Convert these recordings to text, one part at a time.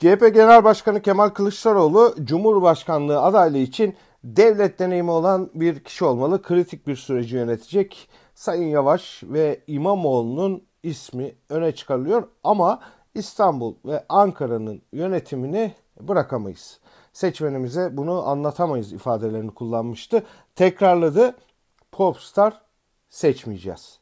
CHP Genel Başkanı Kemal Kılıçdaroğlu Cumhurbaşkanlığı adaylığı için devlet deneyimi olan bir kişi olmalı. Kritik bir süreci yönetecek. Sayın Yavaş ve İmamoğlu'nun ismi öne çıkarılıyor ama İstanbul ve Ankara'nın yönetimini bırakamayız. Seçmenimize bunu anlatamayız ifadelerini kullanmıştı. Tekrarladı. Popstar seçmeyeceğiz.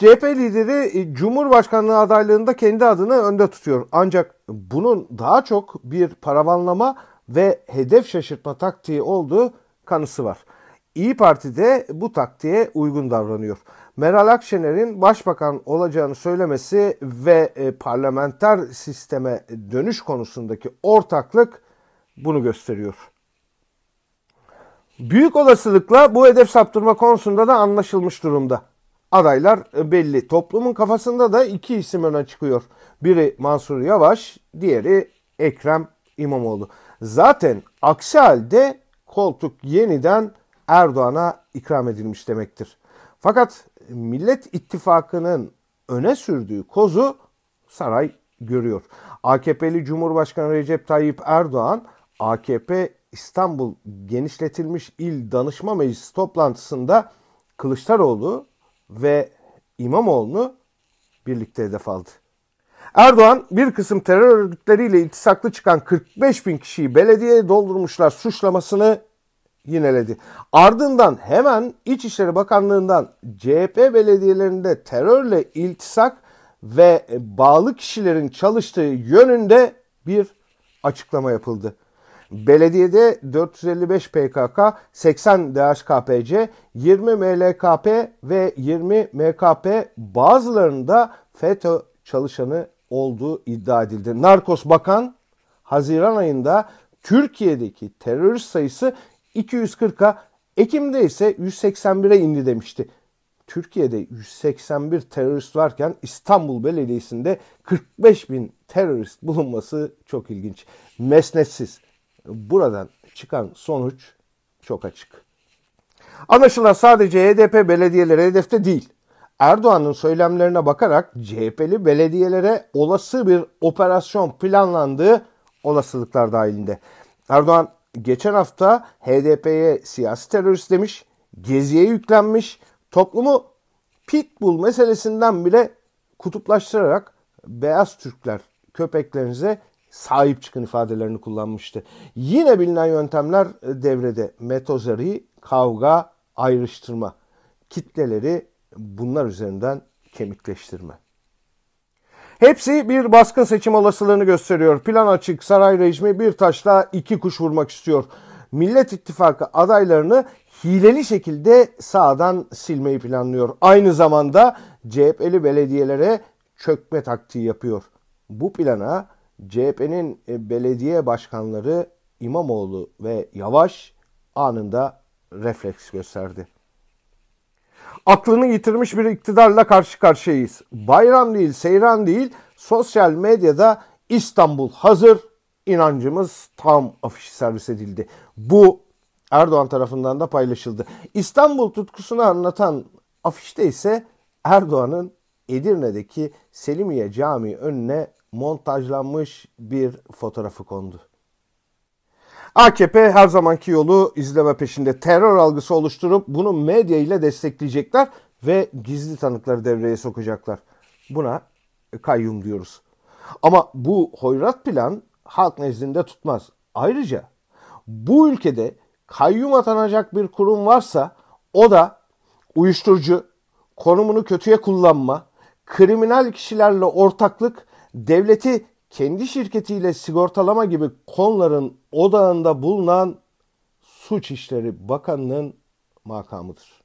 CHP lideri e, Cumhurbaşkanlığı adaylığında kendi adını önde tutuyor. Ancak bunun daha çok bir paravanlama ve hedef şaşırtma taktiği olduğu kanısı var. İyi Parti de bu taktiğe uygun davranıyor. Meral Akşener'in başbakan olacağını söylemesi ve e, parlamenter sisteme dönüş konusundaki ortaklık bunu gösteriyor. Büyük olasılıkla bu hedef saptırma konusunda da anlaşılmış durumda. Adaylar belli. Toplumun kafasında da iki isim öne çıkıyor. Biri Mansur Yavaş, diğeri Ekrem İmamoğlu. Zaten aksi halde koltuk yeniden Erdoğan'a ikram edilmiş demektir. Fakat Millet İttifakı'nın öne sürdüğü kozu saray görüyor. AKP'li Cumhurbaşkanı Recep Tayyip Erdoğan AKP İstanbul Genişletilmiş İl Danışma Meclisi toplantısında Kılıçdaroğlu ve İmamoğlu'nu birlikte hedef aldı. Erdoğan bir kısım terör örgütleriyle iltisaklı çıkan 45 bin kişiyi belediyeye doldurmuşlar suçlamasını yineledi. Ardından hemen İçişleri Bakanlığı'ndan CHP belediyelerinde terörle iltisak ve bağlı kişilerin çalıştığı yönünde bir açıklama yapıldı. Belediyede 455 PKK, 80 DHKPC, 20 MLKP ve 20 MKP bazılarında FETÖ çalışanı olduğu iddia edildi. Narkos Bakan Haziran ayında Türkiye'deki terörist sayısı 240'a, Ekim'de ise 181'e indi demişti. Türkiye'de 181 terörist varken İstanbul Belediyesi'nde 45 bin terörist bulunması çok ilginç. Mesnetsiz. Buradan çıkan sonuç çok açık. Anlaşılan sadece HDP belediyeleri hedefte değil. Erdoğan'ın söylemlerine bakarak CHP'li belediyelere olası bir operasyon planlandığı olasılıklar dahilinde. Erdoğan geçen hafta HDP'ye siyasi terörist demiş, Gezi'ye yüklenmiş, toplumu pitbull meselesinden bile kutuplaştırarak beyaz Türkler köpeklerinize sahip çıkın ifadelerini kullanmıştı. Yine bilinen yöntemler devrede. Metozari, kavga, ayrıştırma. Kitleleri bunlar üzerinden kemikleştirme. Hepsi bir baskın seçim olasılığını gösteriyor. Plan açık, saray rejimi bir taşla iki kuş vurmak istiyor. Millet İttifakı adaylarını hileli şekilde sağdan silmeyi planlıyor. Aynı zamanda CHP'li belediyelere çökme taktiği yapıyor. Bu plana CHP'nin e, belediye başkanları İmamoğlu ve Yavaş anında refleks gösterdi. Aklını yitirmiş bir iktidarla karşı karşıyayız. Bayram değil, seyran değil, sosyal medyada İstanbul hazır, inancımız tam afişi servis edildi. Bu Erdoğan tarafından da paylaşıldı. İstanbul tutkusunu anlatan afişte ise Erdoğan'ın Edirne'deki Selimiye Camii önüne montajlanmış bir fotoğrafı kondu. AKP her zamanki yolu izleme peşinde terör algısı oluşturup bunu medya ile destekleyecekler ve gizli tanıkları devreye sokacaklar. Buna kayyum diyoruz. Ama bu hoyrat plan halk nezdinde tutmaz. Ayrıca bu ülkede kayyum atanacak bir kurum varsa o da uyuşturucu, konumunu kötüye kullanma, kriminal kişilerle ortaklık, devleti kendi şirketiyle sigortalama gibi konuların odağında bulunan Suç İşleri Bakanı'nın makamıdır.